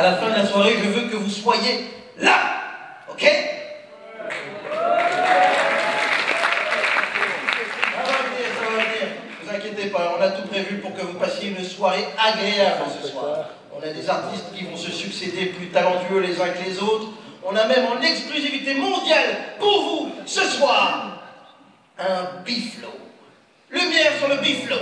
À la fin de la soirée, je veux que vous soyez là. Ok? Vous inquiétez pas, on a tout prévu pour que vous passiez une soirée agréable ce soir. On a des artistes qui vont se succéder plus talentueux les uns que les autres. On a même en exclusivité mondiale pour vous ce soir un biflo. Lumière sur le biflo.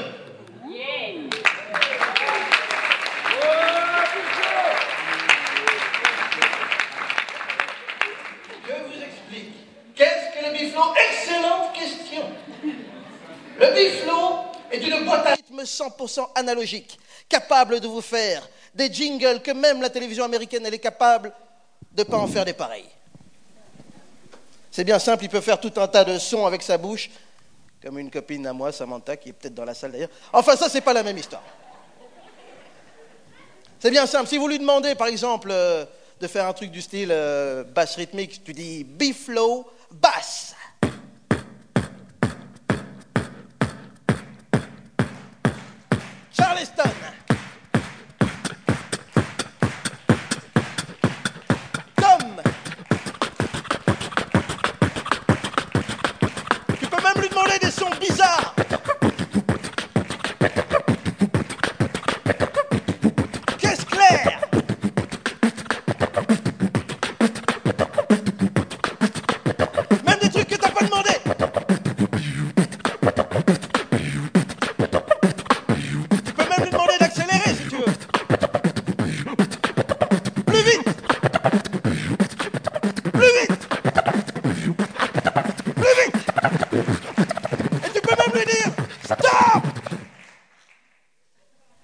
Biflo est une boîte à rythme 100% analogique, capable de vous faire des jingles que même la télévision américaine elle est capable de ne pas en faire des pareils. C'est bien simple, il peut faire tout un tas de sons avec sa bouche, comme une copine à moi, Samantha, qui est peut-être dans la salle d'ailleurs. Enfin, ça, c'est pas la même histoire. C'est bien simple. Si vous lui demandez, par exemple, euh, de faire un truc du style euh, basse rythmique, tu dis B-flow, basse.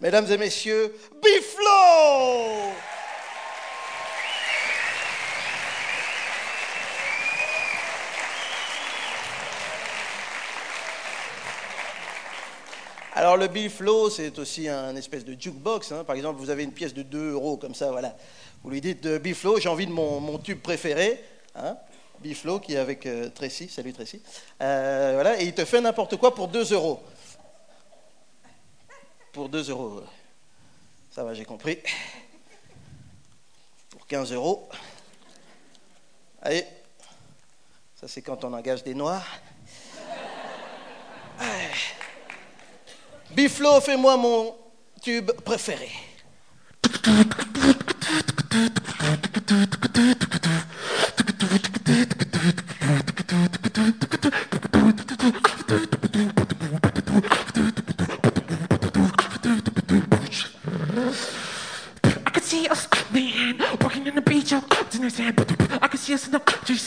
Mesdames et messieurs, Biflo Alors le biflo, c'est aussi un espèce de jukebox. hein. Par exemple, vous avez une pièce de 2 euros comme ça, voilà. Vous lui dites euh, biflo, j'ai envie de mon, tube préféré. Hein. Biflo qui est avec euh, Tracy, salut Tracy. Euh, voilà, et il te fait n'importe quoi pour 2 euros. Pour 2 euros. Ça va, j'ai compris. Pour 15 euros. Allez. Ça, c'est quand on engage des noirs. Biflo, fais-moi mon tube préféré.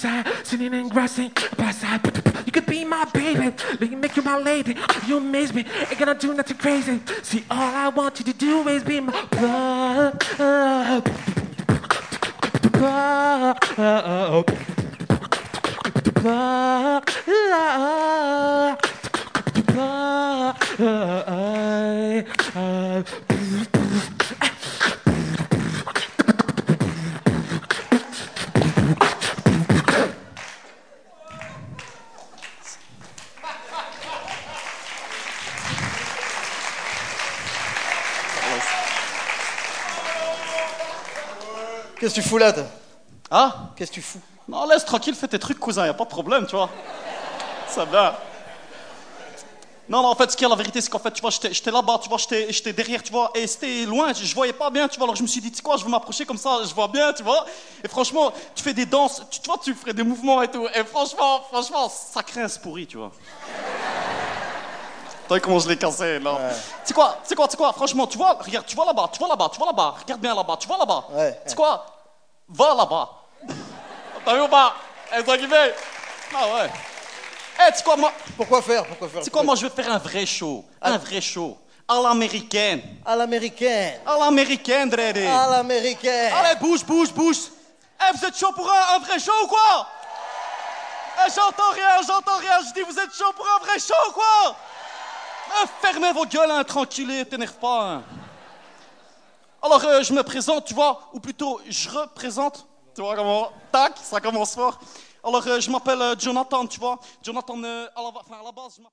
The countryside, sitting and by side. You could be my baby, let me make you my lady. You amaze me, ain't gonna do nothing crazy. See, all I want you to do is be my blood. Qu'est-ce que tu fous là, toi? Hein? Qu'est-ce que tu fous? Non, laisse tranquille, fais tes trucs, cousin, y a pas de problème, tu vois. Ça va. Non, non, en fait, ce qu'il y a, la vérité, c'est qu'en fait, tu vois, j'étais là-bas, tu vois, j'étais derrière, tu vois, et c'était loin, je, je voyais pas bien, tu vois, alors je me suis dit, tu sais quoi, je vais m'approcher comme ça, je vois bien, tu vois. Et franchement, tu fais des danses, tu, tu vois, tu ferais des mouvements et tout, et franchement, franchement, ça craint ce pourri, tu vois. T'as comment je l'ai cassé, là Tu sais quoi, tu sais quoi, sais quoi, franchement, tu vois, regarde, tu vois là-bas, tu vois là-bas, tu vois là-bas, regarde bien là-bas, tu vois là-bas. Ouais, Tu sais quoi, va là-bas. T'as vu ou pas? Ah ouais. Eh, tu sais quoi, moi, Pourquoi faire? Pourquoi faire? Tu sais quoi, moi, je vais faire un vrai show. Un vrai show. À l'américaine. À l'américaine. À l'américaine, Dreddy. À l'américaine. Allez, bouge, bouge, bouge. Eh, vous êtes chaud pour un, un vrai show ou quoi? Eh, j'entends rien, j'entends rien. Je dis, vous êtes chaud pour un vrai show ou quoi? Fermez vos gueules, hein, tranquillez, t'énerve pas. hein. Alors, euh, je me présente, tu vois, ou plutôt, je représente. Tu vois comment Tac, ça commence fort. Alors, euh, je m'appelle euh, Jonathan, tu vois. Jonathan, à, la, à la base, je m'appelle.